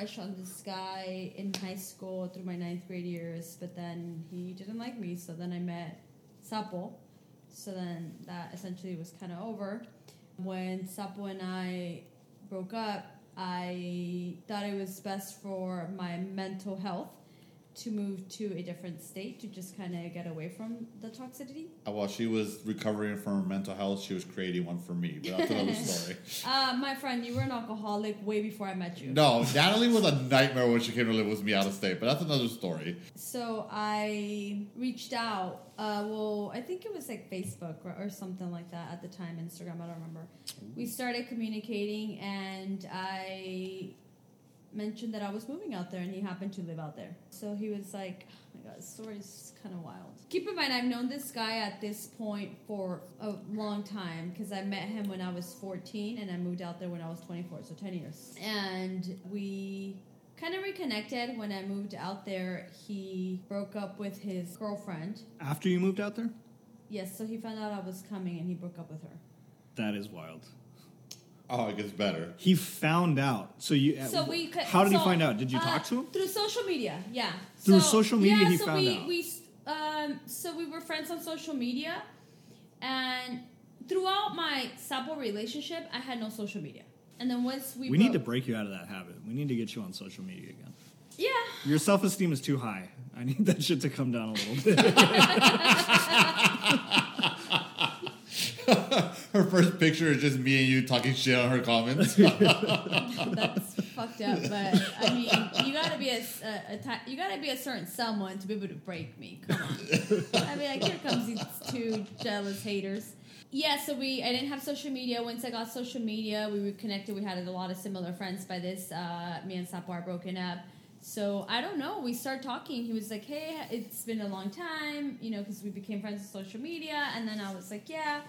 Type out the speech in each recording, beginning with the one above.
crush on this guy in high school through my ninth grade years, but then he didn't like me, so then I met Sapo. So then that essentially was kind of over. When Sapo and I broke up, I thought it was best for my mental health to move to a different state to just kind of get away from the toxicity. Uh, While she was recovering from her mental health, she was creating one for me. But that's another story. Uh, my friend, you were an alcoholic way before I met you. No, Natalie was a nightmare when she came to live with me out of state. But that's another story. So I reached out. Uh, well, I think it was like Facebook or, or something like that at the time, Instagram. I don't remember. We started communicating, and I mentioned that I was moving out there, and he happened to live out there. So he was like, "Oh my god, this story's kind of wild." Keep in mind, I've known this guy at this point for a long time because I met him when I was 14, and I moved out there when I was 24, so 10 years. And we kind of reconnected when I moved out there. He broke up with his girlfriend. After you moved out there? Yes, so he found out I was coming, and he broke up with her. That is wild. Oh, it gets better. He found out. So you. So we. could- How did so, he find out? Did you uh, talk to him? through social media? Yeah. Through So- social media yeah, he so found we, out. We um so we were friends on social media, and throughout my Sapo relationship, I had no social media. And then once we We need to break you out of that habit. We need to get you on social media again. yeah. Your self esteem is too high. I need that shit to come down a little bit. Her first picture is just me and you talking shit on her comments. That's fucked up, but I mean, you gotta be a, a, a you gotta be a certain someone to be able to break me. Come on, I mean, like here comes these two jealous haters. Yeah, so we I didn't have social media. Once I got social media, we reconnected. We had a lot of similar friends. By this, uh, me and Sapo are broken up. So I don't know. We started talking. He was like, "Hey, it's been a long time," you know, because we became friends with social media. And then I was like, "Yeah."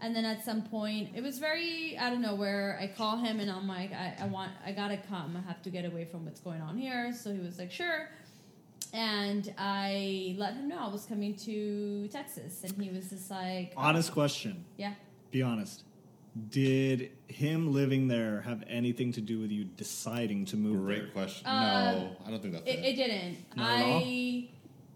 And then at some point, it was very I don't know where I call him and I'm like, I, I want I gotta come. I have to get away from what's going on here. So he was like, sure. And I let him know I was coming to Texas, and he was just like, honest question. yeah. Be honest. Did him living there have anything to do with you deciding to move there? Great question. Uh, no, I don't think that's It, it. it didn't. Not at all? I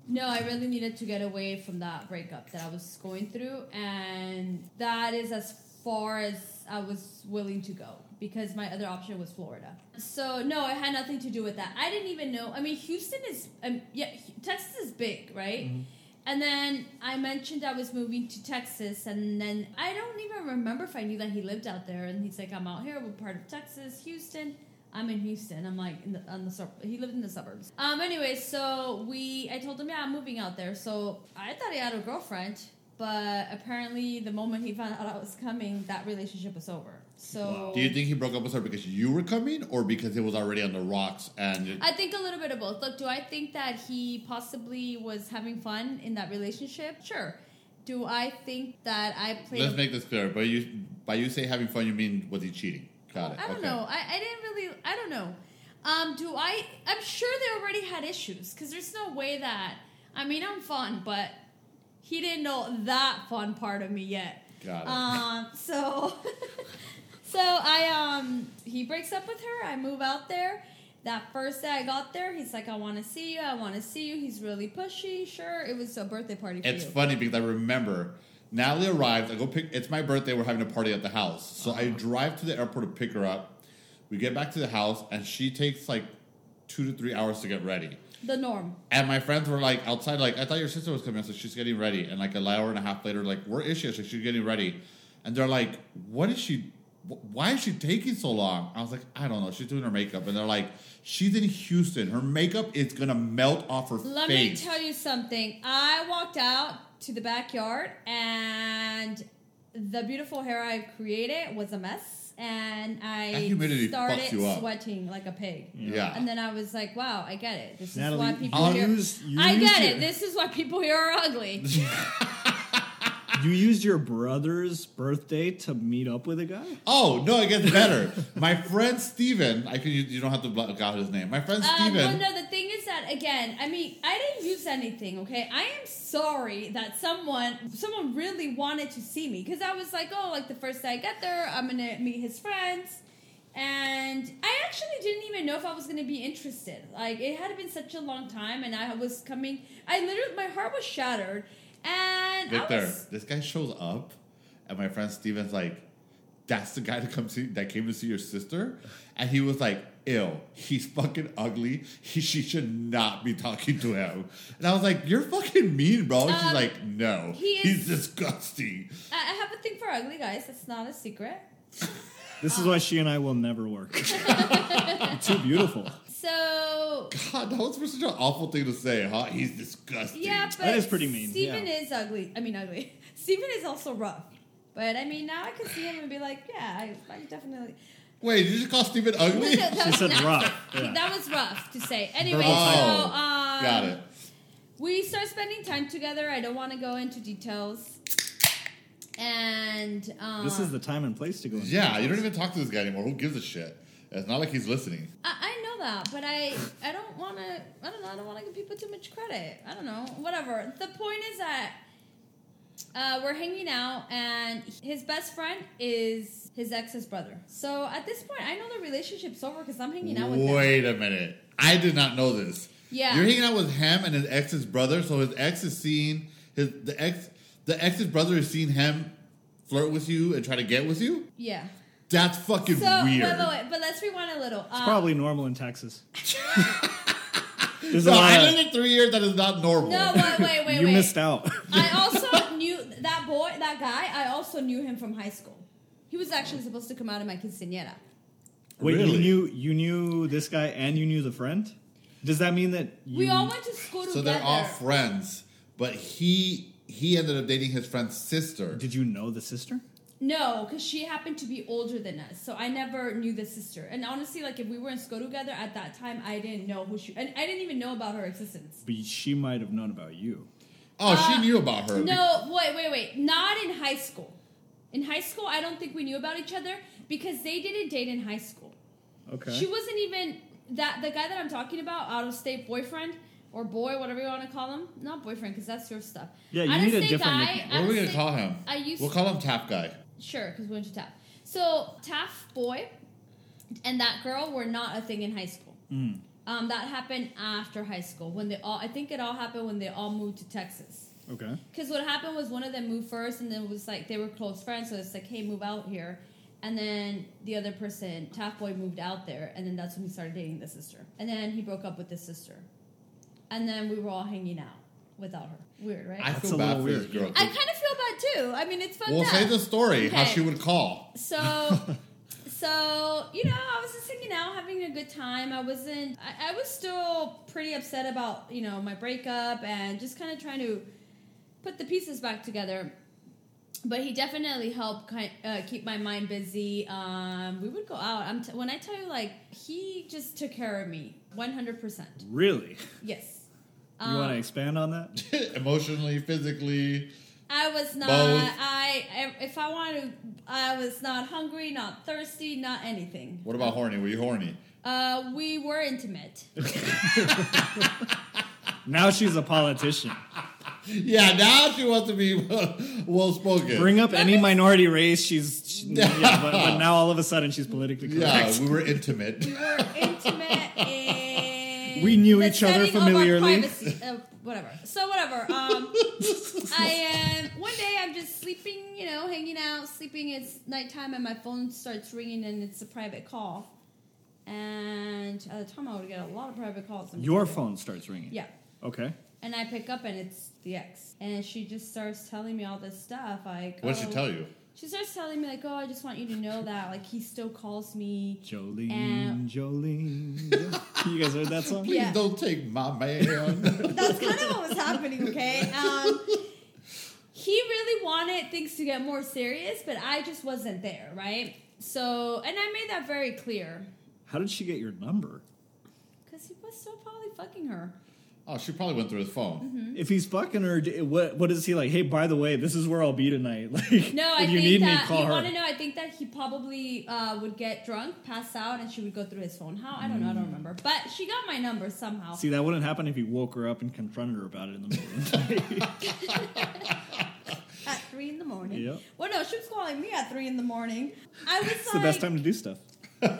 no, I really needed to get away from that breakup that I was going through, and that is as far as I was willing to go because my other option was Florida. So no, it had nothing to do with that. I didn't even know. I mean, Houston is um, yeah, Texas is big, right? Mm-hmm. And then I mentioned I was moving to Texas, and then I don't even remember if I knew that he lived out there. And he's like, "I'm out here. We're part of Texas, Houston." I'm in Houston. I'm like in the, on the sub- he lived in the suburbs. Um. Anyway, so we I told him, "Yeah, I'm moving out there." So I thought he had a girlfriend, but apparently the moment he found out I was coming, that relationship was over. So Do you think he broke up with her because you were coming, or because it was already on the rocks and? I think a little bit of both. Look, do I think that he possibly was having fun in that relationship? Sure. Do I think that I played? Let's a- make this clear. But you, by you say having fun, you mean was he cheating? Got it. I don't okay. know. I, I didn't really. I don't know. Um, do I? I'm sure they already had issues because there's no way that. I mean, I'm fun, but he didn't know that fun part of me yet. Got it. Um, so, so I um, he breaks up with her. I move out there. That first day I got there, he's like, "I want to see you. I want to see you." He's really pushy. Sure, it was a birthday party for It's you. funny because I remember Natalie arrived. I go pick. It's my birthday. We're having a party at the house, so Uh-huh. I drive to the airport to pick her up. We get back to the house, and she takes like two to three hours to get ready. The norm. And my friends were like outside, like I thought your sister was coming. So she's getting ready, and like an hour and a half later, like where is she? So she's getting ready, and they're like, "What is she? Why is she taking so long?" I was like, "I don't know. She's doing her makeup," and they're like, "She's in Houston. Her makeup is gonna melt off her face. Let me tell you something. I walked out to the backyard and the beautiful hair I created was a mess and I That humidity started fucks you up. sweating like a pig. yeah. And then I was like, wow, I get it. This is why people here used- you I get your- it. This is why people here are ugly. You used your brother's birthday to meet up with a guy? Oh no, it gets better. My friend Steven, I can you, you don't have to block out his name. My friend Uh, Steven. well, no, the thing is that again, I mean, I didn't use anything. Okay, I am sorry that someone, someone really wanted to see me because I was like, oh, like the first day I get there, I'm gonna meet his friends, and I actually didn't even know if I was going to be interested. Like it had been such a long time, and I was coming. I literally, my heart was shattered, and Victor, was, this guy shows up, and my friend Steven's like, "That's the guy that comes see, that came to see your sister," and he was like, "Ew, he's fucking ugly. He she should not be talking to him." And I was like, "You're fucking mean, bro." And she's Um, like, "No, he he's disgusting." I I have a thing for ugly guys. That's not a secret. This is why she and I will never work. Too beautiful. So God, that was such an awful thing to say, huh? He's disgusting. yeah, but That is pretty mean, Steven yeah. is ugly. I mean, ugly. Steven is also rough. But I mean, now I can see him and be like, yeah, I, I definitely. Wait, did you just call Steven ugly? That She was said not- rough, yeah. That was rough to say. Anyway, Verbal so um, Got it. we start spending time together. I don't want to go into details. And um, This is the time and place to go. into Yeah, you don't even talk to this guy anymore. Who gives a shit? It's not like he's listening. I, I know that, but I I don't want to. I don't know. I don't want to give people too much credit. I don't know. Whatever. The point is that uh, we're hanging out, and his best friend is his ex's brother. So at this point, I know the relationship's over because I'm hanging out with them. Wait a minute. I did not know this. Yeah. You're hanging out with him and his ex's brother, so his ex is seeing his the ex the ex's brother is seeing him flirt with you and try to get with you? Yeah. That's fucking So weird. wait, wait, wait. But let's rewind a little. It's Uh, probably normal in Texas. There's a No, I of- lived in three years. That is not normal. No, wait, wait, wait, you wait. missed out. I also knew that boy, that guy. I also knew him from high school. He was actually supposed to come out of my quinceañera. Wait, Really? you knew you knew this guy and you knew the friend? Does that mean that you, We all went to school so they're all friends, but he he ended up dating his friend's sister. Did you know the sister? No, because she happened to be older than us, so I never knew the sister. And honestly, like if we were in school together at that time, I didn't know who she, and I didn't even know about her existence. But she might have known about you. Oh, she Uh, knew about her. No, wait, wait, wait. Not in high school. In high school, I don't think we knew about each other because they didn't date in high school. Okay. She wasn't even that the guy that I'm talking about, out of state boyfriend or boy, whatever you want to call him. Not boyfriend because that's your stuff. Yeah, you Out of need a different guy, nickname. What are we gonna call him? I used We'll call him TAF Guy. Sure, because we went to TAF. So TAF boy and that girl were not a thing in high school. Mm. Um, that happened after high school when they all. I think it all happened when they all moved to Texas. Okay. Because what happened was one of them moved first, and then it was like they were close friends, so it's like, hey, move out here. And then the other person, TAF boy, moved out there, and then that's when he started dating the sister. And then he broke up with the sister. And then we were all hanging out without her. Weird, right? I That's feel a bad little for this weird. girl. I kind of feel bad too. I mean, it's fucked We'll up. say the story how Okay. she would call. So, so you know, I was just hanging out, having a good time. I wasn't. I, I was still pretty upset about you know my breakup and just kind of trying to put the pieces back together. But he definitely helped kind uh, keep my mind busy. Um, we would go out. I'm t- when I tell you, like he just took care of me, one hundred percent. Really? Yes. You Um, want to expand on that? Emotionally, physically. I was not. Both. I if I wanted, I was not hungry, not thirsty, not anything. What about horny? Were you horny? Uh, we were intimate. Now she's a politician. Yeah, now she wants to be well spoken. Bring up any minority race, she's she, yeah, but, but now all of a sudden she's politically correct. Yeah, we were intimate. We were intimate and We knew each other setting of our familiarly. privacy- uh, whatever. So whatever. Um, I am one day I'm just sleeping, you know, hanging out, sleeping. It's nighttime and my phone starts ringing and it's a private call. And at the time I would get a lot of private calls. I'm Your kidding. phone starts ringing. Yeah. Okay. And I pick up and it's the ex. And she just starts telling me all this stuff. Like, What'd she oh- tell you? She starts telling me like, "Oh, I just want you to know that like he still calls me." Jolene, And- Jolene. you guys heard that song? Please Yeah. don't take my man. That's kind of what was happening. Okay. Um, he really wanted things to get more serious, but I just wasn't there, right? So, and I made that very clear How did she get your number? because he was still probably fucking her. Oh, she probably went through his phone. Mm-hmm. If he's fucking her, what what is he like? Hey, by the way, this is where I'll be tonight. Like, No, I if you think need me, that call you her. want to know. I think that he probably uh, would get drunk, pass out, and she would go through his phone. How I don't know. I don't remember. But she got my number somehow. See, that wouldn't happen if he woke her up and confronted her about it in the middle of the night. at three in the morning. Yep. Well, no, she was calling me at three in the morning. I was it's like, the best time to do stuff. Uh,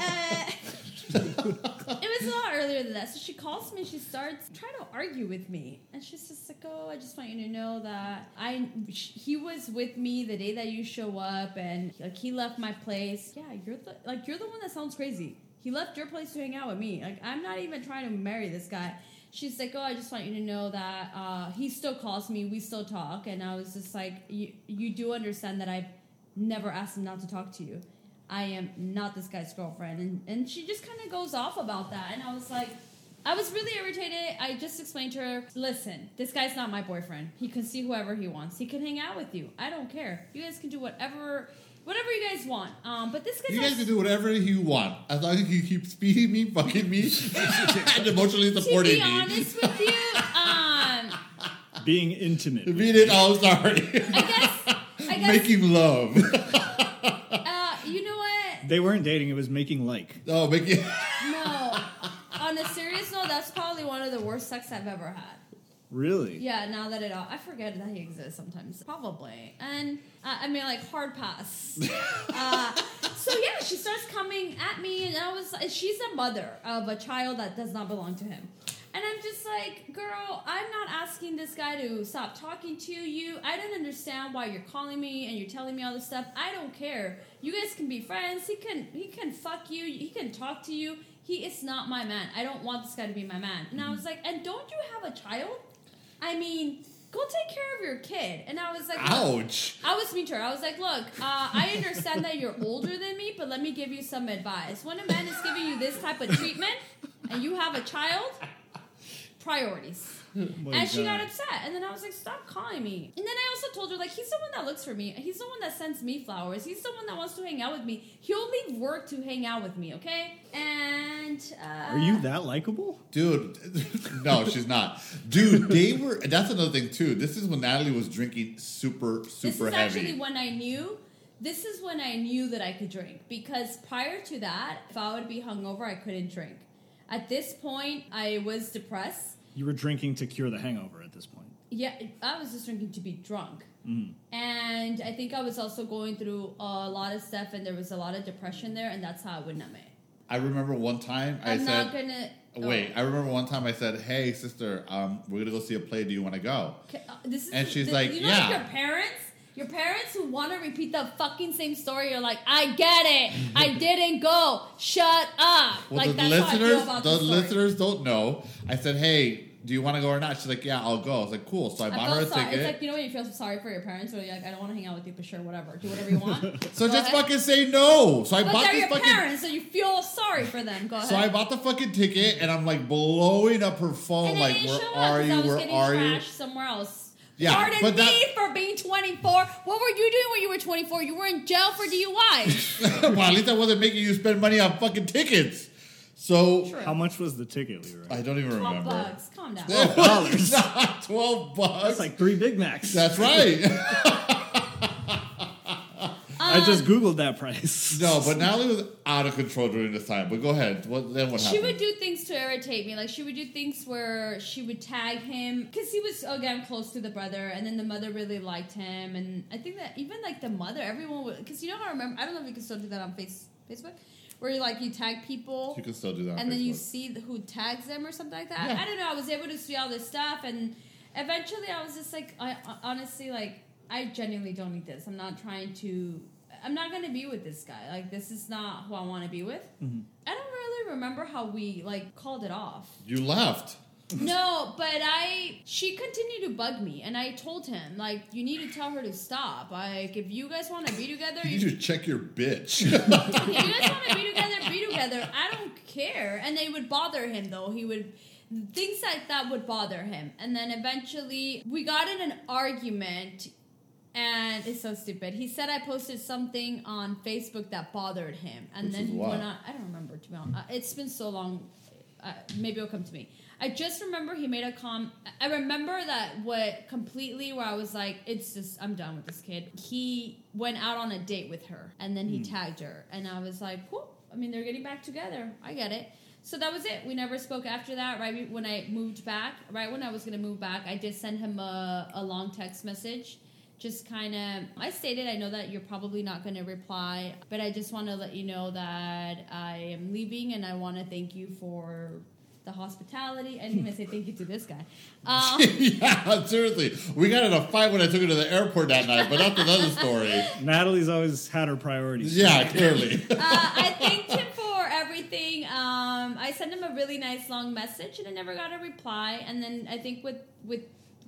it was a lot earlier than that. So she calls me. She starts trying to argue with me, and she's just like, "Oh, I just want you to know that I he was with me the day that you show up, and like he left my place. Yeah, you're the like you're the one that sounds crazy. He left your place to hang out with me. Like I'm not even trying to marry this guy." She's like, "Oh, I just want you to know that uh, he still calls me. We still talk." And I was just like, "You you do understand that I've never asked him not to talk to you." I am not this guy's girlfriend. And, and she just kind of goes off about that. And I was like, I was really irritated. I just explained to her, listen, this guy's not my boyfriend. He can see whoever he wants. He can hang out with you. I don't care. You guys can do whatever whatever you guys want. Um, but this guy's You guys can do whatever you want as long as you keep speeding me, fucking me, and emotionally supporting me. to supporting be me. honest with you, um, Being intimate. with Beat it. Oh, sorry. I guess I guess Making love. uh, you know what? They weren't dating, it was making like. oh, making. No. On a serious note, that's probably one of the worst sex I've ever had. Really? Yeah, now that it all, I forget that he exists sometimes. Probably. And, uh, I mean, like, hard pass. uh, so, yeah, she starts coming at me, and I was, she's a mother of a child that does not belong to him. And I'm just like, girl, I'm not asking this guy to stop talking to you. I don't understand why you're calling me and you're telling me all this stuff. I don't care. You guys can be friends. He can he can fuck you. He can talk to you. He is not my man. I don't want this guy to be my man. And I was like, and don't you have a child? I mean, go take care of your kid. And I was like, Ouch. I was mean to her. I was like, look, uh, I understand that you're older than me, but let me give you some advice. When a man is giving you this type of treatment and you have a child, priorities. My and she got upset. And then I was like, stop calling me. And then I also told her, like, he's the one that looks for me. He's the one that sends me flowers. He's the one that wants to hang out with me. He'll leave work to hang out with me, okay? And, uh. Are you that likable? Dude, no, she's not. Dude, they were. That's another thing too. This is when Natalie was drinking super, super This is heavy. actually when I knew. This is when I knew that I could drink because prior to that, if I would be hungover, I couldn't drink. At this point, I was depressed. You were drinking to cure the hangover at this point. Yeah, I was just drinking to be drunk. Mm. And I think I was also going through a lot of stuff, and there was a lot of depression there, and that's how I would not make. I remember one time I I'm said, not gonna oh, "Wait." I remember one time I said, "Hey, sister, um, we're gonna go see a play. Do you want to go?" Okay, uh, this is And she's the- like, you know, "Yeah." your parents, your parents who want to repeat the fucking same story. You're like, I get it. I didn't go. Shut up. Well, like the that's how I feel listeners, about the the listeners don't know. I said, "Hey, do you want to go or not?" She's like, "Yeah, I'll go." I was like, "Cool." So I I bought her a sorry. ticket. It's like you know when you feel sorry for your parents, or you're like, I don't want to hang out with you, but sure, whatever, do whatever you want. so Go just ahead. fucking say no. So I But bought they're this your fucking. parents, so you feel sorry for them. Go ahead. So I bought the fucking ticket and I'm like blowing up her phone, and like, "Where are up you? Where are you?" somewhere else. Yeah, Pardon but me that- for being 24. What were you doing when you were 24? You were in jail for DUI. well, at least I wasn't making you spend money on fucking tickets. So True. How much was the ticket, Leroy? I don't even 12 remember. bucks. Calm down. It dollars. not twelve bucks. That's like three Big Macs. That's right. I just Googled that price. no, but Natalie was out of control during this time. But go ahead. What then? What happened? She happened? would do things to irritate me. Like she would do things where she would tag him because he was again close to the brother, and then the mother really liked him. And I think that even like the mother, everyone would because you know how I remember. I don't know if you can still do that on face Facebook, where you like you tag people you can still do that. on and then you Facebook. see who tags them or something like that. Yeah. I don't know. I was able to see all this stuff, and eventually I was just like, I honestly like, I genuinely don't need this. I'm not trying to. I'm not gonna be with this guy. Like, this is not who I want to be with. Mhm. I don't really remember how we like called it off. you left. No, but I she continued to bug me, and I told him like, you need to tell her to stop. Like, if you guys want to be together, You you need to check your bitch. if you guys want to be together, be together. I don't care. And they would bother him though. He would things like that would bother him. And then eventually we got in an argument and it's so stupid. He said I posted something on Facebook that bothered him. And Which then went on I don't remember to be honest. It's been so long. Uh, maybe it'll come to me. I just remember he made a com. I remember that what completely where I was like, it's just I'm done with this kid. He went out on a date with her and then he tagged her, and I was like, cool. I mean, they're getting back together. I get it. So that was it. We never spoke after that. Right when I moved back, right when I was gonna move back, I did send him a, a long text message just kind of I stated I know that you're probably not going to reply, but I just want to let you know that I am leaving and I want to thank you for the hospitality. I didn't even say thank you to this guy. Um, yeah, seriously. We got in a fight when I took her to the airport that night, but that's another story. Natalie's always had her priorities. Yeah, clearly. uh, I thanked him for everything. Um, I sent him a really nice long message, and I never got a reply. And then I think with with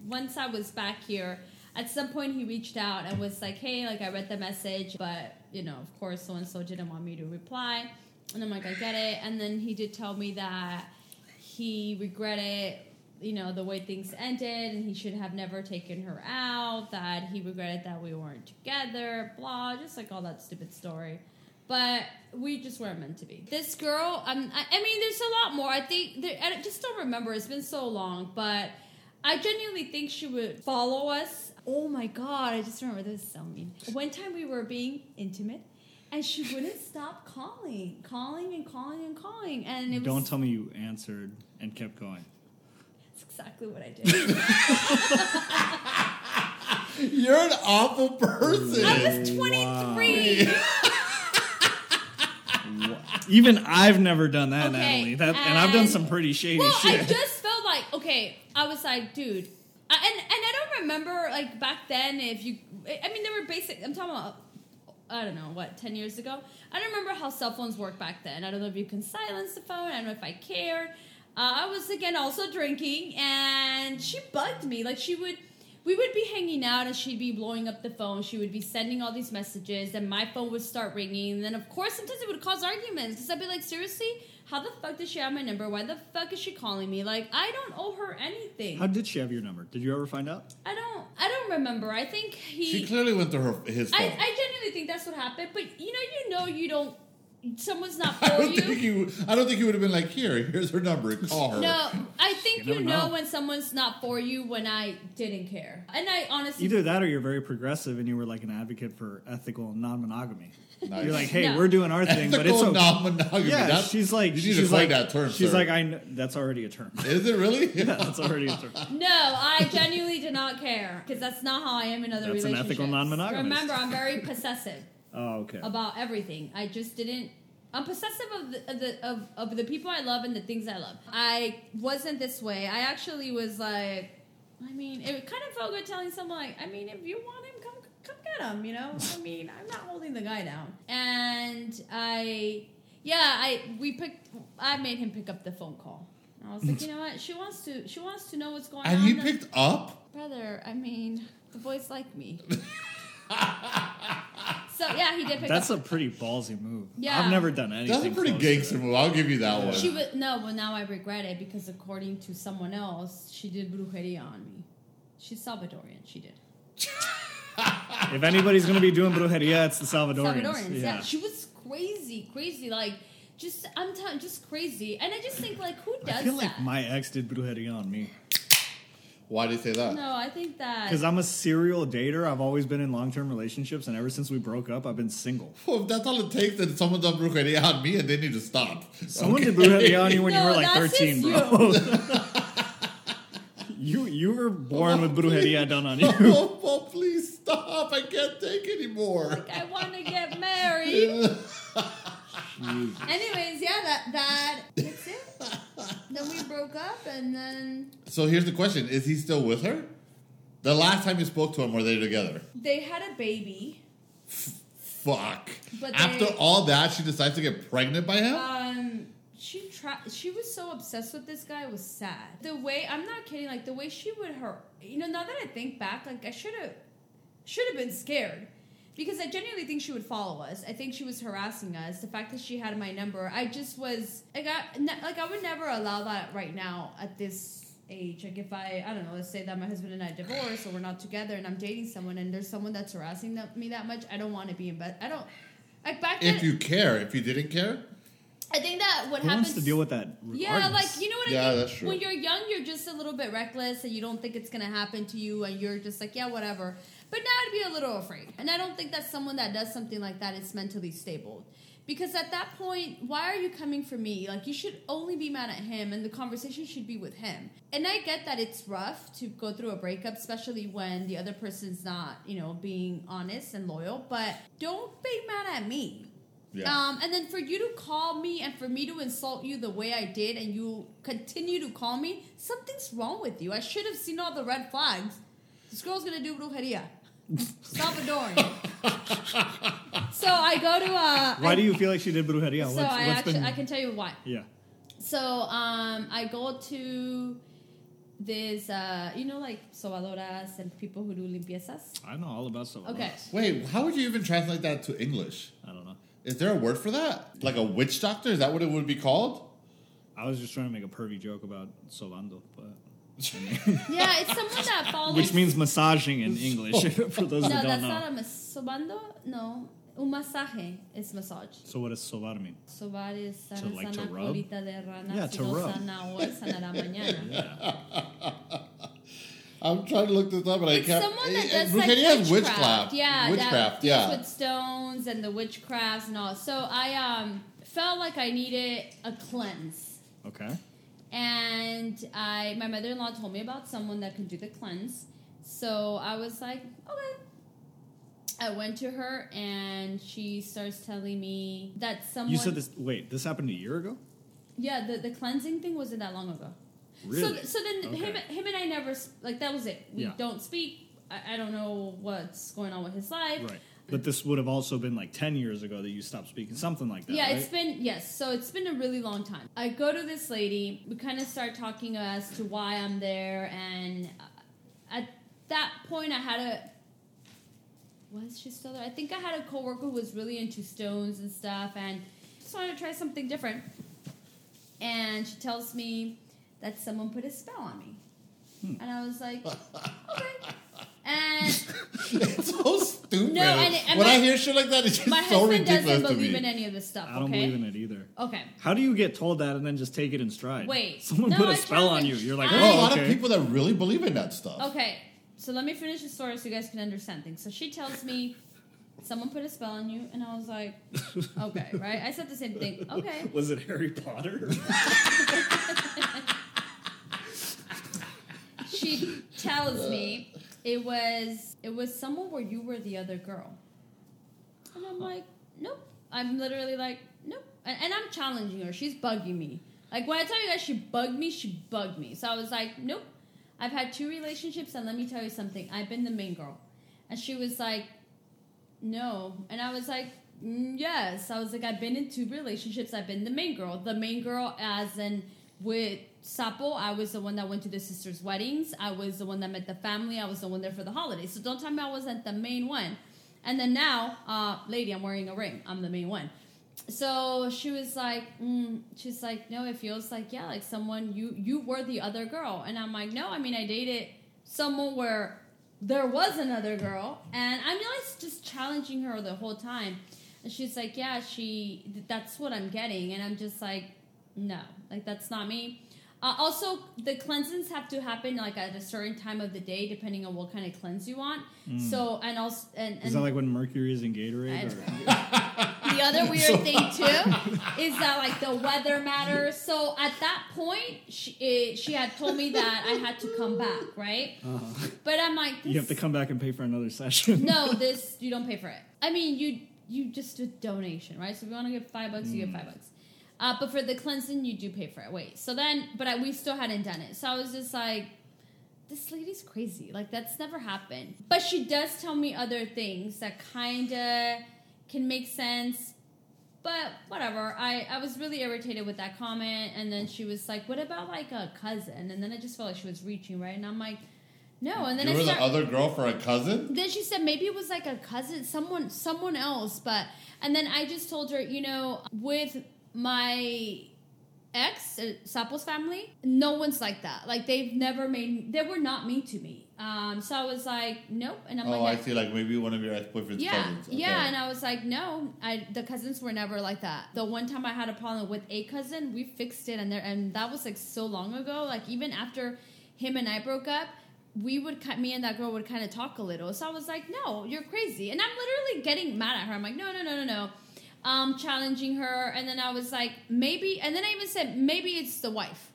once I was back here, at some point he reached out and was like, "Hey, like I read the message, but you know, of course, so and so didn't want me to reply." And I'm like, "I get it." And then he did tell me that he regretted you know the way things ended and he should have never taken her out that he regretted that we weren't together blah just like all that stupid story but we just weren't meant to be this girl um, I, I mean there's a lot more i think there, i just don't remember it's been so long but i genuinely think she would follow us oh my god i just remember this is so mean one time we were being intimate and she wouldn't stop calling calling and calling and calling and it was Don't tell me you answered and kept going. that's exactly what i did You're an awful person. I was 23. Even I've never done that, Okay, Natalie. That, and, I've done some pretty shady Well, I just felt like okay. I was like, dude, I, and and I don't remember like back then if you. I mean, they were basic. I'm talking about. I don't know what ten years ago. I don't remember how cell phones worked back then. I don't know if you can silence the phone. I don't know if I cared. Uh, I was again also drinking, and she bugged me. Like she would. We would be hanging out and she'd be blowing up the phone. She would be sending all these messages, and my phone would start ringing. And then, of course, sometimes it would cause arguments because I'd be like, seriously? How the fuck does she have my number? Why the fuck is she calling me? Like, I don't owe her anything. How did she have your number? Did you ever find out? I don't. I don't remember. I think he. She clearly went through her his phone. I, I genuinely think that's what happened. But you know, you know, you don't. Someone's not I for don't you. think you. I don't think you would have been like, "Here, here's her number. Call her." No, I think You you, know. know. when someone's not for you. When I didn't care, and I honestly Either that or you're very progressive and you were like an advocate for ethical non monogamy. Nice. You're like, hey, No. we're doing our thing, but it's Ethical okay. non-monogamy. Yeah, That's- she's like, you need she's to coin like, that term. she's sir. like, I. Kn- that's already a term. Is it really? yeah, that's already a term. No, I genuinely did not care because that's not how I am in other That's an relationships. ethical non-monogamist. Remember, I'm very possessive Oh, okay. about everything. I just didn't. I'm possessive of the, of the of, of the people I love and the things I love. I wasn't this way. I actually was like, I mean, it kind of felt good telling someone like, I mean, if you want him, come come get him. You know, I mean, I'm not holding the guy down. And I, yeah, I we picked. I made him pick up the phone call. I was like, you know what? She wants to. She wants to know what's going on. And on. he picked up. Brother, I mean, the boys like me. so yeah, he did pick That's a pretty ballsy move. Yeah. I've never done anything. That's a pretty close to gangster move. I'll give you that one. she would no, but now I regret it because according to someone else, she did brujeria on me. She's Salvadorian. She did If anybody's gonna be doing brujeria, it's the Salvadorians. Salvadorians. Yeah. she was crazy, crazy. Like just I'm telling, just crazy. And I just think like, who does I feel like my ex did brujeria on me Why do you say that? no, I think that because I'm a serial dater. I've always been in long term relationships, and ever since we broke up, I've been single. Well, if that's all it takes, then someone done brujeria on me, and they need to stop. Someone Okay? did brujeria on you when you No, were like 13, just bro. you you were born with brujeria done on you. Oh, oh, please stop! I can't take anymore. like, I want to get married. Anyways, yeah, that that that's it. then we broke up, and then so here's the question: Is he still with her? The last time you spoke to him, were they together? they had a baby. Fuck. But After they- all that, she decides to get pregnant by him. Um, she tried. She was so obsessed with this guy. It was sad. The way I'm not kidding. Like the way she would her. You know, now that I think back, like I should have should have been scared. Because I genuinely think she would follow us. I think she was harassing us. The fact that she had my number, I just was like, I, like I would never allow that right now at this age. Like if I, I don't know, let's say that my husband and I divorce or we're not together and I'm dating someone and there's someone that's harassing me that much, I don't want to be in bed. I don't. Like back then, if you care, if you didn't care, I think that what Who happens wants to deal with that? yeah, regardless? like you know what I Yeah, mean. that's true. When you're young, you're just a little bit reckless, and you don't think it's gonna happen to you, and you're just like, yeah, whatever. But now I'd be a little afraid, and I don't think that someone that does something like that is mentally stable, Because at that point, why are you coming for me? Like, you should only be mad at him, and the conversation should be with him. And I get that it's rough to go through a breakup, especially when the other person's not, you know, being honest and loyal. But don't be mad at me. Yeah. Um, and then for you to call me and for me to insult you the way I did, and you continue to call me, something's wrong with you. I should have seen all the red flags. This girl's gonna do brujeria. Salvadoran. so I go to uh Why I- do you feel like she did brujeria? so What's, I what's actually been? I can tell you why. yeah. So um I go to this uh you know like sobadoras and people who do limpiezas. I know all about stuff. Okay. Wait, how would you even translate that to English? I don't know. Is there a word for that? Like a witch doctor? Is that what it would be called? I was just trying to make a pervy joke about sobando, but Yeah, it's someone that follows which means massaging in English for those No, that don't know. No, that's not a mas- sobando. No, un masaje is massage. so what does sobar mean? Sobar is To, like, to rub? colita de rana. Yeah, si to no rub. sana hoy, sanará mañana. Yeah. I'm trying to look this up, but I can't. someone that does like witchcraft. witchcraft. Yeah, witchcraft. Yeah. with stones and the witchcrafts and all. So I um felt like I needed a cleanse, Okay. and I my mother in law told me about someone that can do the cleanse. So I was like, okay. I went to her and she starts telling me that someone. You said this. Wait, this happened a year ago. Yeah, the, the cleansing thing wasn't that long ago. Really? So, so then him, Okay. him and I never like that was it. We Yeah. don't speak. I, I don't know what's going on with his life. Right. But this would have also been like ten years ago that you stopped speaking, something like that. Yeah, right? it's been yes. So it's been a really long time. I go to this lady. We kind of start talking as to why I'm there, and uh, at that point, I had a. Was she still there? I think I had a coworker who was really into stones and stuff, and just wanted to try something different. And she tells me that someone put a spell on me, Hmm. and I was like, okay. And it's so stupid. No, and- and when my- I hear shit like that, it's just my so husband ridiculous doesn't to believe me. in any of this stuff. I don't okay. believe in it either. Okay. How do you get told that and then just take it in stride? Wait. someone No, put a I spell on you. You're like, I- There's a oh, lot okay. of people that really believe in that stuff. Okay, so let me finish the story so you guys can understand things. So she tells me someone put a spell on you, and I was like, okay, right? I said the same thing. Okay. Was it Harry Potter? She tells me it was it was someone where you were the other girl, and I'm like, nope. I'm literally like, nope. And, and I'm challenging her. She's bugging me. Like when I tell you guys she bugged me, she bugged me. So I was like, nope. I've had two relationships, and let me tell you something. I've been the main girl, and she was like, no. And I was like, "Mm, yes. I was like, I've been in two relationships. I've been the main girl. The main girl, as in with Sapo, I was the one that went to the sisters' weddings. I was the one that met the family. I was the one there for the holidays. So don't tell me I wasn't the main one. And then now, uh, lady, I'm wearing a ring. I'm the main one. So she was like, mm, she's like, no, it feels like yeah, like someone you you were the other girl, and I'm like, no, I mean I dated someone where there was another girl, and I'm always just challenging her the whole time, and she's like, yeah, she that's what I'm getting, and I'm just like, no, like that's not me. Uh, also, the cleansings have to happen like at a certain time of the day, depending on what kind of cleanse you want. So, and also, and, and Is that like when Mercury is in Gatorade? Or? the other weird thing too is that like the weather matters. So at that point, she, eh, she had told me that I had to come back, right? Uh-huh. But I'm like, You have to come back and pay for another session. No, this you don't pay for it. I mean, you you just do donation, right? So if you want to give five bucks, you give five bucks. Uh, but for the cleansing, you do pay for it. Wait, so then, but I, we still hadn't done it. So I was just like, this lady's crazy. Like that's never happened. But she does tell me other things that kind of can make sense. But whatever. I, I was really irritated with that comment. And then she was like, what about like a cousin? And then I just felt like she was reaching, right? And I'm like, no. And then you I were start, the other girl for a cousin? then she said maybe it was like a cousin, someone, someone else. But and then I just told her, you know, with my ex, Sapo's family, no one's like that. Like they've never made, they were not mean to me. Um, so I was like, nope. And I'm like Oh, like, I see. Like maybe one of your ex boyfriend's yeah, cousins. Okay. yeah, and I was like, no, I the cousins were never like that. The one time I had a problem with a cousin, we fixed it, and there, and that was like so long ago. Like even after him and I broke up, we would cut me and that girl would kind of talk a little. So I was like, no, you're crazy, and I'm literally getting mad at her. I'm like, no, no, no, no, no. Um, challenging her, and then I was like, maybe, and then I even said maybe it's the wife,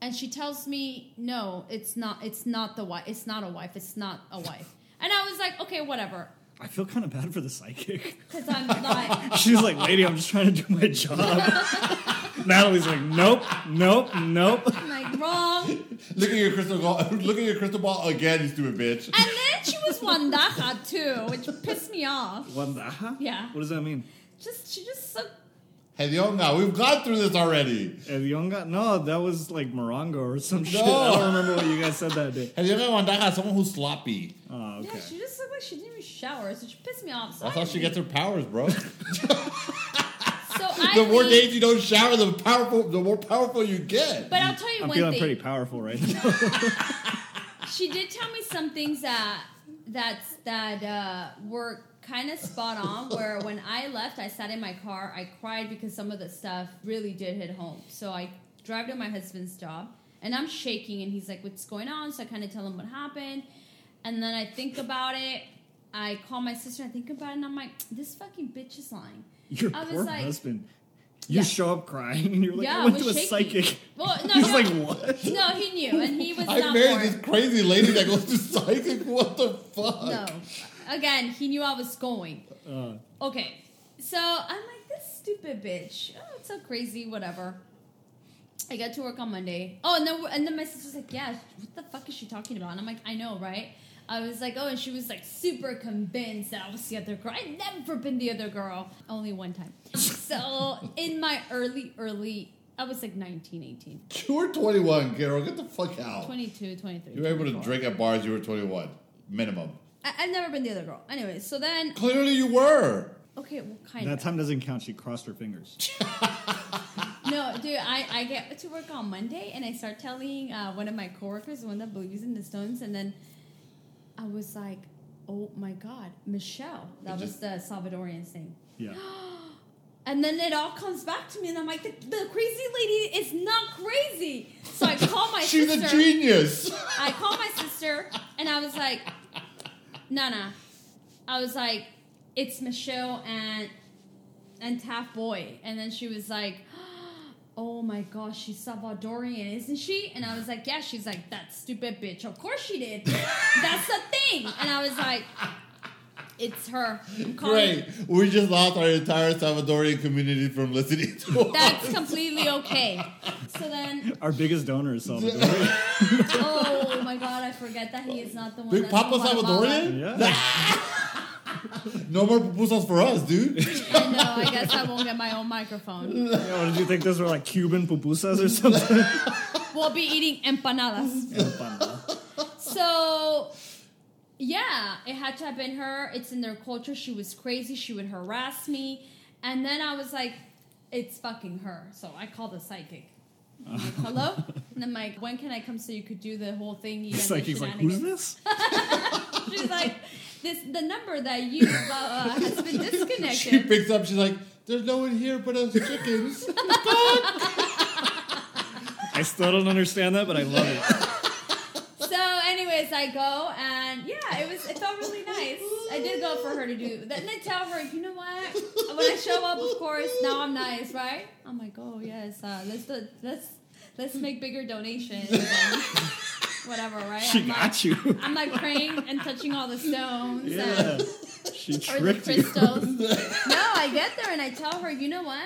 and she tells me no, it's not. It's not the wife. It's not a wife. It's not a wife. And I was like, okay, whatever, I feel kind of bad for the psychic. because I'm like, She's like, lady, I'm just trying to do my job. Natalie's like, nope, nope, nope. I'm like wrong. Look at your crystal ball. Look at your crystal ball again, you stupid bitch. And then she was wandaja too, which pissed me off. Wandaja? Yeah. What does that mean? Just she just so Hedionga, we've gone through this already. Elionga? No, that was like Morongo or some shit. I don't remember what you guys said that day. Hedionga Wandaga, someone who's sloppy. Oh, okay. yeah. She just looked like she didn't even shower, so she pissed me off. So That's I how she gets her powers, bro. So I the more leave. days you don't shower, the powerful, the more powerful you get. But I'll tell you I'm one feeling thing. pretty powerful right now. She did tell me some things that that's that uh, were kind of spot on. Where when I left, I sat in my car, I cried because some of the stuff really did hit home. So I drive to my husband's job, and I'm shaking, and he's like, "What's going on?" So I kind of tell him what happened, and then I think about it. I call my sister. I think about it, and I'm like, "This fucking bitch is lying." Your I was poor like- husband. You Yeah. show up crying and you're like, Yeah, I I went to a was shaking. psychic. Well, no, He's no. like, what? No, he knew, and he was I not married for this crazy lady that goes to psychic. What the fuck? No. Again, he knew I was going. Uh, Okay. So I'm like, this stupid bitch. Oh, it's so crazy, whatever. I got to work on Monday. Oh, and then, and then my sister's like, yeah, what the fuck is she talking about? And I'm like, I know, right? I was like, oh, and she was like super convinced that I was the other girl. I'd never been the other girl. Only one time. So in my early, early, I was like 19, 18, You were 21, Carol. Get the fuck out. 22, 23. You were able to drink at bars. You were 21, minimum. I, I've never been the other girl. Anyway, so then, Clearly, you were. okay, well, kind of. that time doesn't count. She crossed her fingers. No, dude, I, I get to work on Monday and I start telling uh, one of my coworkers, the one that believes in the stones, and then I was like, oh my god, Michelle. That It was the Salvadorian thing. Yeah. And then it all comes back to me, and I'm like, the, the crazy lady is not crazy. So I call my She's sister. a genius. I call my sister and I was like, Nana. I was like, it's Michelle and and TAF Boy. And then she was like, Oh my gosh, she's Salvadorian, isn't she? And I was like, Yeah, she's like, that stupid bitch. Of course she did. That's the thing. And I was like, It's her. I'm calling- Great. We just lost our entire Salvadorian community from listening to us. That's completely okay. So then, Our biggest donor is Salvador. oh my god, I forget that he is not the one. Big that's Papa. Salvadorian? yeah. No more pupusas for us, dude. I know. I guess I won't get my own microphone. yeah. What did you think? Those were like Cuban pupusas or something? We'll be eating empanadas. So, yeah, it had to have been her. It's in their culture. She was crazy. She would harass me. And then I was like, it's fucking her. So I called the psychic. Like, Hello? And I'm like, when can I come so you could do the whole thing? You It's and like the he's like, who's shenanigans?" this? She's like, this the number that you uh, has been She disconnected. picks up. She's like, "There's no one here but us chickens." I still don't understand that, but I love it. Anyways, I go and yeah, it was it felt really nice. I did go for her to do. Then I tell her, you know what? When I show up, of course, now I'm nice, right? I'm like, oh yes, uh, let's do, let's let's make bigger donations, whatever, right? She I'm like, got you. I'm like praying and touching all the stones Yeah. and She or the tricked you. crystals. no, I get there and I tell her, you know what?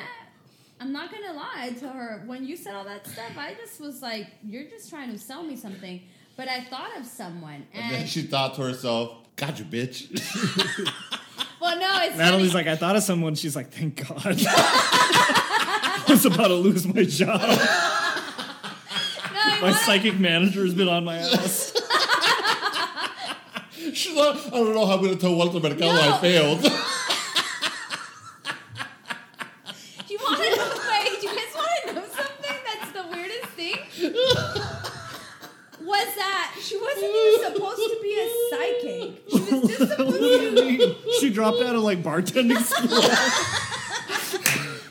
I'm not gonna lie. I tell her when you said all that stuff, I just was like, you're just trying to sell me something. But I thought of someone, And then she thought to herself, "Got you, bitch." well, no, it's Natalie's funny. like, I thought of someone. She's like, thank God. I was about to lose my job. no, My psychic manager has been on my ass. She's like, "I don't know how I'm gonna tell Walter Mercado No. I failed." Do you want to know? Wait, do you guys want to know something? That's the weirdest thing. Was that she wasn't even supposed to be a psychic? She was just supposed to. she dropped out of like bartending school.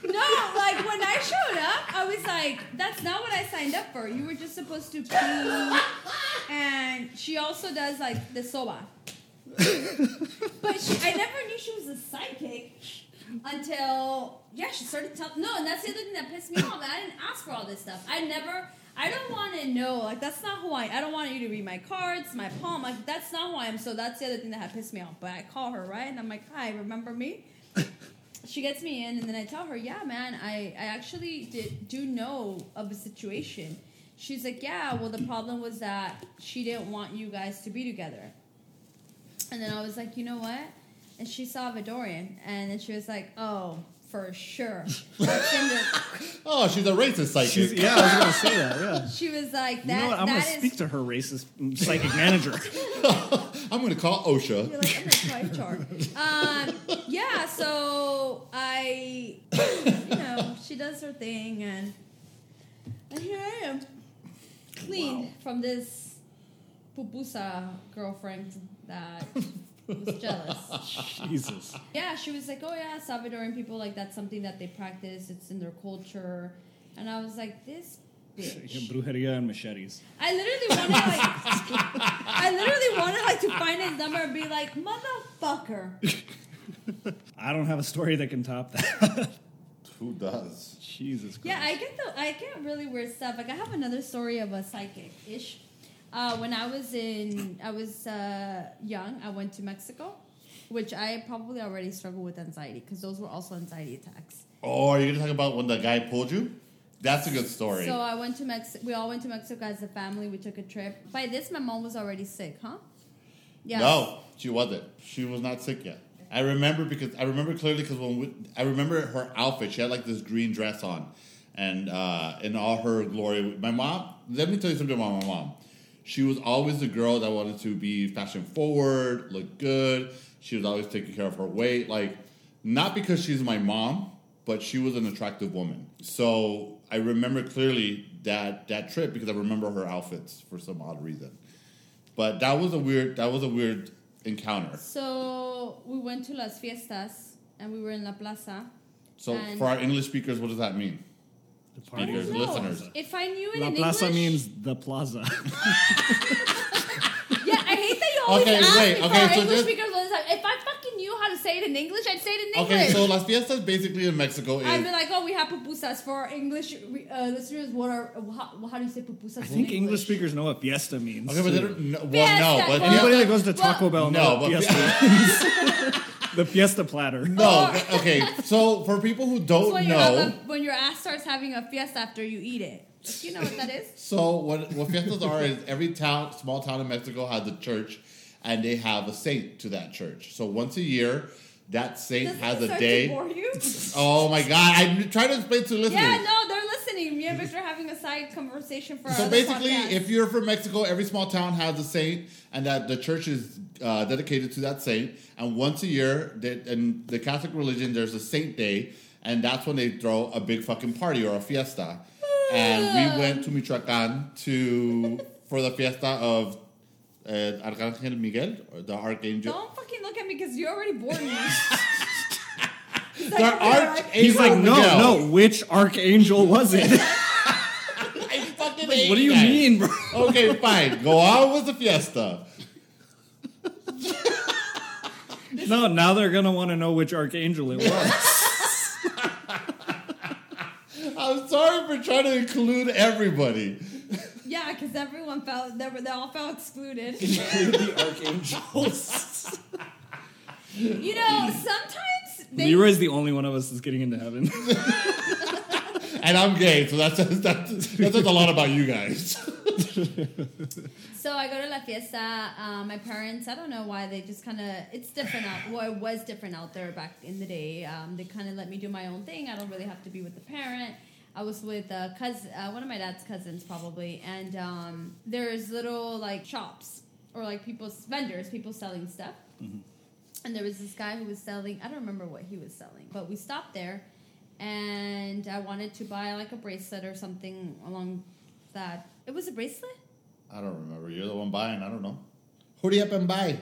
No, like when I showed up, I was like, "That's not what I signed up for. You were just supposed to clean." And she also does like the soba. but she, I never knew she was a psychic. until yeah, she started telling. No, and that's the other thing that pissed me off. I didn't ask for all this stuff. I never. I don't want to know. Like that's not who I. I don't want you to read my cards, my palm. Like that's not who I am. So that's the other thing that had pissed me off. But I call her right, and I'm like, "Hi, remember me?" she gets me in, and then I tell her, "Yeah, man, I I actually did do know of a situation." She's like, "Yeah, well, the problem was that she didn't want you guys to be together." And then I was like, "You know what?" And she saw Vidorian, and then she was like, "Oh." For sure. The- Oh, she's a racist psychic. She's, yeah, I was gonna say that. Yeah. she was like, You know what? I'm gonna that is speak to her racist psychic manager. I'm going to call OSHA. You're like, I'm gonna. Um, yeah, so I, you know, she does her thing, and and here I am, clean from this pupusa girlfriend that was jealous. Jesus. Yeah, she was like, oh yeah, Salvadoran people like that's something that they practice. It's in their culture, and I was like, this bitch. Brujeria and machetes. I literally wanted like, I literally wanted like to find his number and be like, motherfucker. I don't have a story that can top that. Who does? Jesus Christ. Yeah, I get the I get really weird stuff. Like I have another story of a psychic ish. Uh, when I was in, I was uh, young. I went to Mexico, which I probably already struggled with anxiety because those were also anxiety attacks. Oh, are you going to talk about when the guy pulled you? That's a good story. So I went to Mexico. We all went to Mexico as a family. We took a trip. By this, my mom was already sick, huh? Yeah. No, she wasn't. She was not sick yet. I remember because I remember clearly because when we, I remember her outfit, she had like this green dress on, and uh, in all her glory. My mom. Let me tell you something about my mom. She was always the girl that wanted to be fashion forward, look good. She was always taking care of her weight, like not because she's my mom, but she was an attractive woman. So I remember clearly that that trip because I remember her outfits for some odd reason. But that was a weird. That was a weird encounter. So we went to Las Fiestas and we were in La Plaza. So for our English speakers, what does that mean? The party Speakers, don't is- know. listeners. If I knew it La in Plaza English, means the plaza. Yeah, I hate that you always Okay, ask wait, me okay, for so English just- speakers all the time. If I fucking knew how to say it in English, I'd say it in English. Okay, so Las Fiestas basically in Mexico I'd is be like, oh, we have pupusas for our English uh, listeners. What are how, how do you say pupusas? I in think English speakers know what fiesta means. okay, but they too. don't. No, well, Fiesta, no, but Anybody yeah, that goes to Taco Well- Bell No, knows but- what fiesta means. the fiesta platter. no. but- Okay, so for people who It's don't when, your know, when your ass starts having a fiesta after you eat it. Do you know what that is? so what what fiestas are is every town, small town in Mexico has a church, and they have a saint to that church. So once a year, that saint Doesn't has a start day. To bore you? Oh my god! I'm trying to explain to listeners. yeah, no, they're listening. Me and Victor are having a side conversation for So basically, podcast. if you're from Mexico, every small town has a saint, and that the church is uh, dedicated to that saint. And once a year, that in the Catholic religion, there's a saint day, and that's when they throw a big fucking party or a fiesta. And we went to Michoacan to for the fiesta of uh, Arcángel Miguel, or the archangel. Don't fucking look at me because you already bored me. The archangel. He's like, no, Miguel. no. Which archangel was it? I fucking Like, hate what do you guys. mean, bro? Okay, fine. Go on with the fiesta. No, now they're gonna want to know which archangel it was. I'm sorry for trying to include everybody. yeah, because everyone felt they, were, they all felt excluded. the archangels. You know, sometimes they Leroy's the only one of us that's getting into heaven. And I'm gay, so that's that's, that says a lot about you guys. So I go to La Fiesta. Um, my parents, I don't know why they just kind of, it's different out, well, it was different out there back in the day. Um, they kind of let me do my own thing. I don't really have to be with the parent. I was with a cousin, uh, one of my dad's cousins probably, and um, there's little like shops or like people, vendors, people selling stuff. And there was this guy who was selling, I don't remember what he was selling, but we stopped there and I wanted to buy like a bracelet or something along that. It was a bracelet? I don't remember. You're the one buying. I don't know. Hurry up and buy.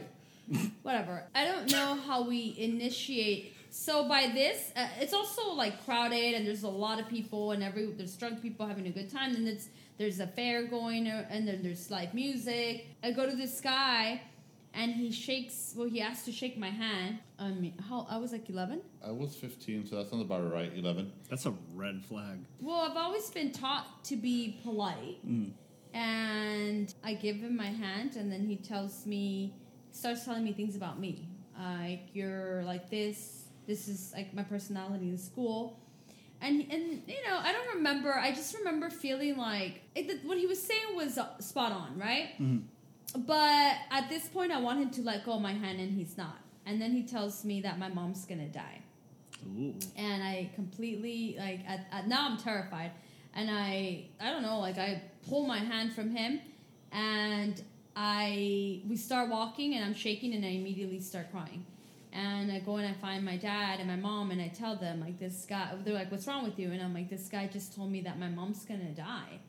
whatever. I don't know how we initiate. So by this, uh, it's also like crowded, and there's a lot of people, and every there's drunk people having a good time. And it's there's a fair going, uh, and then there's live music. I go to this guy, and he shakes. Well, he asked to shake my hand. I mean, how I was like eleven. I was 15, so that's that sounds about right. 11. That's a red flag. Well, I've always been taught to be polite, and I give him my hand, and then he tells me, starts telling me things about me, like you're like this. This is like my personality in school, and and you know I don't remember. I just remember feeling like it, what he was saying was uh, spot on, right? But at this point, I want him to let go of my hand, and he's not. And then he tells me that my mom's gonna die Ooh. and I completely like at, at, now I'm terrified, and I I don't know like I pull my hand from him, and I we start walking and I'm shaking and I immediately start crying, and I go and I find my dad and my mom and I tell them like this guy they're like what's wrong with you and I'm like this guy just told me that my mom's gonna die.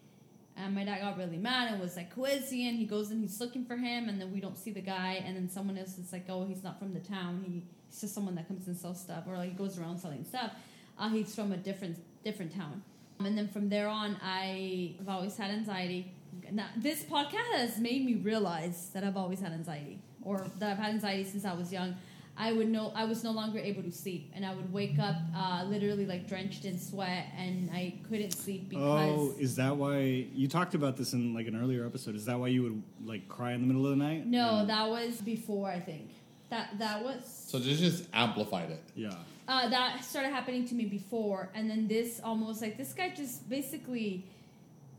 And my dad got really mad and was like, Who is he? And he goes and he's looking for him, and then we don't see the guy. And then someone else is like, Oh, he's not from the town. He, he's just someone that comes and sells stuff, or like goes around selling stuff. Uh, he's from a different different town. And then from there on, I've always had anxiety. Now, this podcast has made me realize that I've always had anxiety, or that I've had anxiety since I was young. I would no, I was no longer able to sleep, and I would wake up uh, literally like drenched in sweat, and I couldn't sleep because. Oh, is that why you talked about this in like an earlier episode? Is that why you would like cry in the middle of the night? No, And- that was before I think. That that was So this just amplified it. yeah. uh, that started happening to me before, and then this almost like this guy just basically,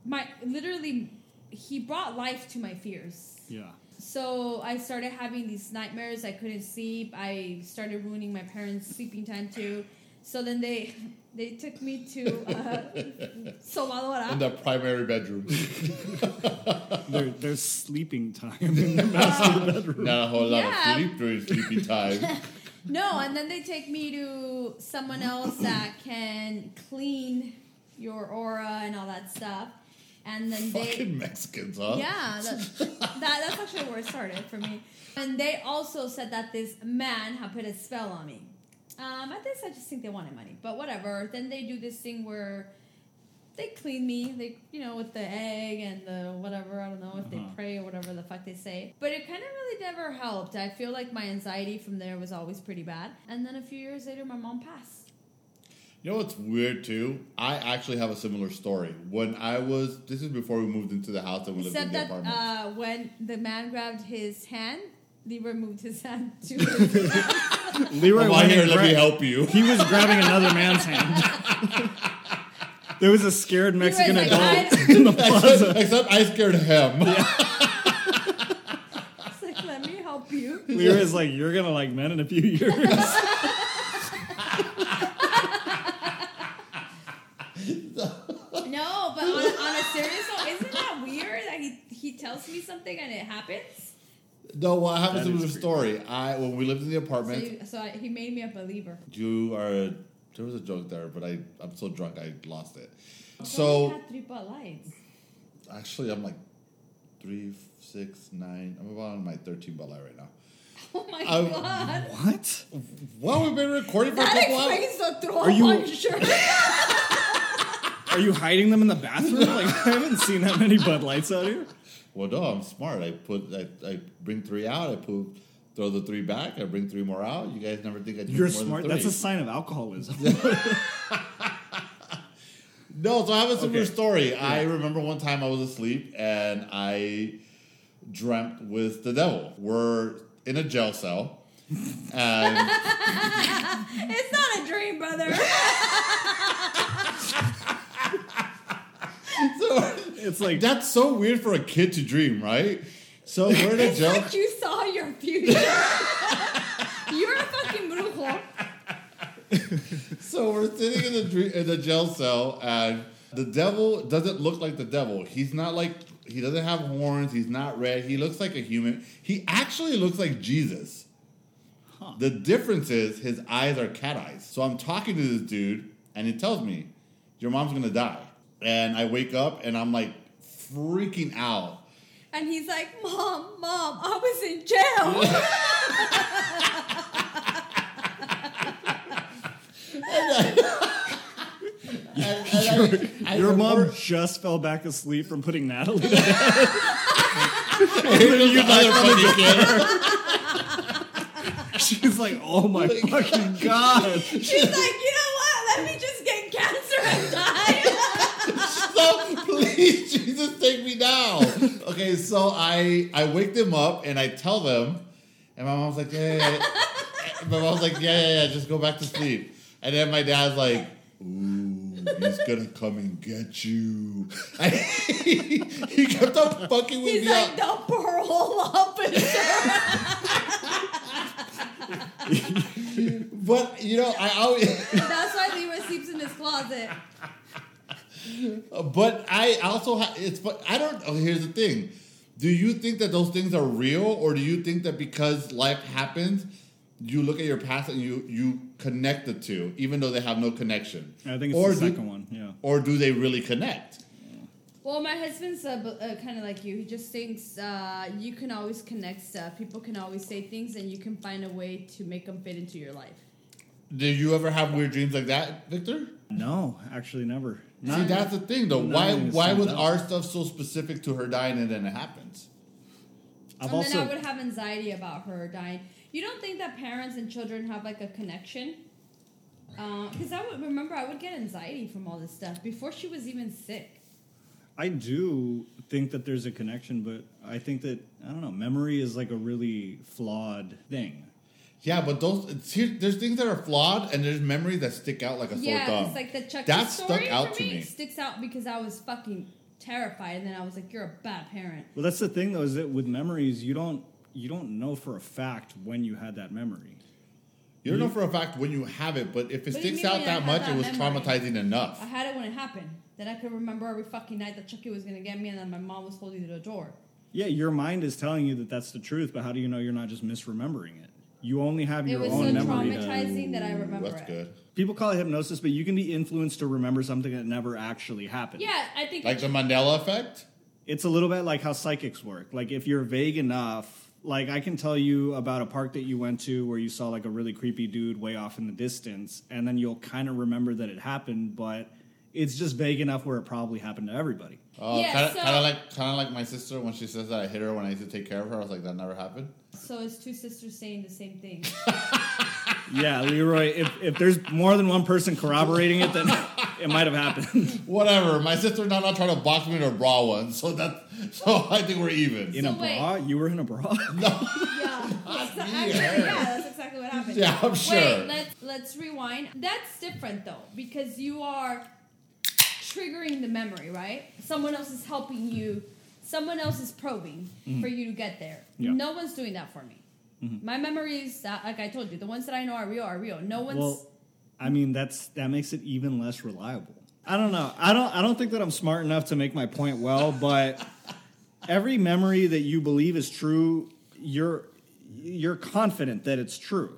my literally, he brought life to my fears. Yeah. So I started having these nightmares. I couldn't sleep. I started ruining my parents' sleeping time too. So then they they took me to uh, sobadora. In the primary bedroom. There, there's sleeping time in the master bedroom. Not a whole lot Yeah. of sleep during sleepy time. No, and then they take me to someone else that can clean your aura and all that stuff. And then they Fucking Mexicans, huh? Yeah, that, that, that's actually where it started for me. And they also said that this man had put a spell on me. Um, at this, I just think they wanted money, but whatever. Then they do this thing where they clean me, they you know with the egg and the whatever. I don't know if they Uh-huh. pray or whatever the fuck they say. But it kind of really never helped. I feel like my anxiety from there was always pretty bad. And then a few years later, my mom passed. You know what's weird too? I actually have a similar story. When I was, this is before we moved into the house and we lived in Except the that apartment. uh, when the man grabbed his hand, Leroy moved his hand to his Leroy Come on went here, let me help you. He was grabbing another man's hand. there was a scared Mexican like, adult in the plaza. except I scared him. It's like, let me help you. Leroy's like, "You're gonna like men in a few years." No, but on, on a serious note, isn't that weird that he, he tells me something and it happens? no, well, I have a That similar story. I when we lived in the So, apartment, you, so I, he made me a believer. you are. There was a joke there, but I I'm so drunk I lost it. I So had three Bud Lights. actually, I'm like three, six, nine. I'm about on my 13 Bud Light right now. Oh my I- god. what? Well, we've been recording for a That couple hours. the throw Are you- on your shirt. Are you hiding them in the bathroom? Like I haven't seen that many Bud Lights out here. Well, no, I'm smart. I put I, I bring three out. I put throw the three back. I bring three more out. You guys never think I drink You're more smart. Than That's a sign of alcoholism. No, so I have a similar Okay. story. I remember one time I was asleep and I dreamt with the devil. We're in a jail cell. And it's not a dream, brother. so it's like that's so weird for a kid to dream, right? So we're in a It's jail. like you saw your future. You're a fucking brujo. So we're sitting in the dre- in the jail cell, and the devil doesn't look like the devil. He's not like he doesn't have horns. He's not red. He looks like a human. He actually looks like Jesus. Huh. The difference is his eyes are cat eyes. So I'm talking to this dude, and he tells me, "Your mom's gonna die," and I wake up and I'm like freaking out. And he's like, Mom, Mom, I was in jail. And, and I- I your mom just fell back asleep from putting Natalie to bed. Here's the other funny kid. She's like, oh my fucking god. She's like, you know Jesus, take me now. Okay, so I I wake them up and I tell them, and my mom's like, yeah, yeah, yeah. my mom's like, yeah, yeah, yeah, just go back to sleep. And then my dad's like, ooh, he's gonna come and get you. He, he kept on fucking with He's me. like, up. don't pour a hole up in But you know, I always. That's why Leroy sleeps in his closet. But I also ha- it's but I don't. Oh, here's the thing: Do you think that those things are real, or do you think that because life happens, you look at your past and you you connect the two, even though they have no connection? I think it's or the do, second one. Yeah. Or do they really connect? Well, my husband's uh, uh, kind of like you. He just thinks uh, you can always connect stuff. People can always say things, and you can find a way to make them fit into your life. Did you ever have weird dreams like that, Victor? No, actually, never. See, that's the thing, though. Why why stand was our stuff so specific to her dying and then it happens? I've and also. then I would have anxiety about her dying. You don't think that parents and children have like a connection? Uh, because I would remember I would get anxiety from all this stuff before she was even sick. I do think that there's a connection, but I think that I don't know. Memory is like a really flawed thing. Yeah, but those here, there's things that are flawed and there's memories that stick out like a sore Yeah, thumb. it's like the Chucky That story stuck out for to me, me. sticks out because I was fucking terrified, and then I was like, "You're a bad parent." Well, that's the thing, though, is that with memories, you don't you don't know for a fact when you had that memory. You don't know for a fact when you have it, but if it What do you sticks mean out when I that have much, that it was memory? traumatizing enough. I had it when it happened. Then I could remember every fucking night that Chucky was gonna get me, and then my mom was holding the door. Yeah, your mind is telling you that that's the truth, but how do you know you're not just misremembering it? You only have It your was own so memory. to- traumatizing that I remember That's it. good. People call it hypnosis, but you can be influenced to remember something that never actually happened. Yeah, I think Like the Mandela effect. It's a little bit like how psychics work. Like if you're vague enough, like I can tell you about a park that you went to where you saw like a really creepy dude way off in the distance, and then you'll kind of remember that it happened, but it's just vague enough where it probably happened to everybody. Oh, Yeah, kind of, so- kind of like, kind of like my sister when she says that I hit her when I used to take care of her. I was like, that never happened. so. It's two sisters saying the same thing. Yeah, Leroy. If if there's more than one person corroborating it, then it might have happened Whatever. My sister now not trying to box me in a bra once, so that, so I think we're even. in a So wait. bra. You were in a bra. No. yeah, that's me, actually, yeah, that's exactly what happened. Yeah, I'm sure. Wait, let's let's rewind. That's different though because you are triggering the memory, right? Someone else is helping you. Someone else is probing for you to get there. Yeah. No one's doing that for me. My memories, uh, like I told you, the ones that I know are real are real. No one's. Well, I mean that's that makes it even less reliable. I don't know. I don't I don't think that I'm smart enough to make my point well, but every memory that you believe is true, you're you're confident that it's true.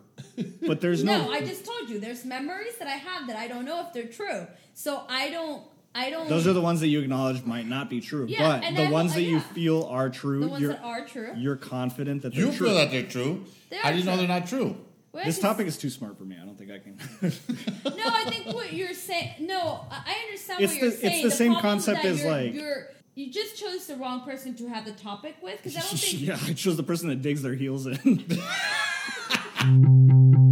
But there's no, no, I just told you. There's memories that I have that I don't know if they're true. So I don't. I don't. those are the ones that you acknowledge might not be true. Yeah, but and the I will- ones that uh, you yeah. feel are true, the ones you're that are true. you're confident that they're true. You true. feel that they're true. They How do you know true. they're not true? Well, this topic is too smart for me. I don't think I can. No, I think what you're saying. No, I I understand It's what you're the- it's saying. the same problem is concept that as, you're, like- you're you just chose the wrong person to have the topic with because I don't think yeah, I chose the person that digs their heels in.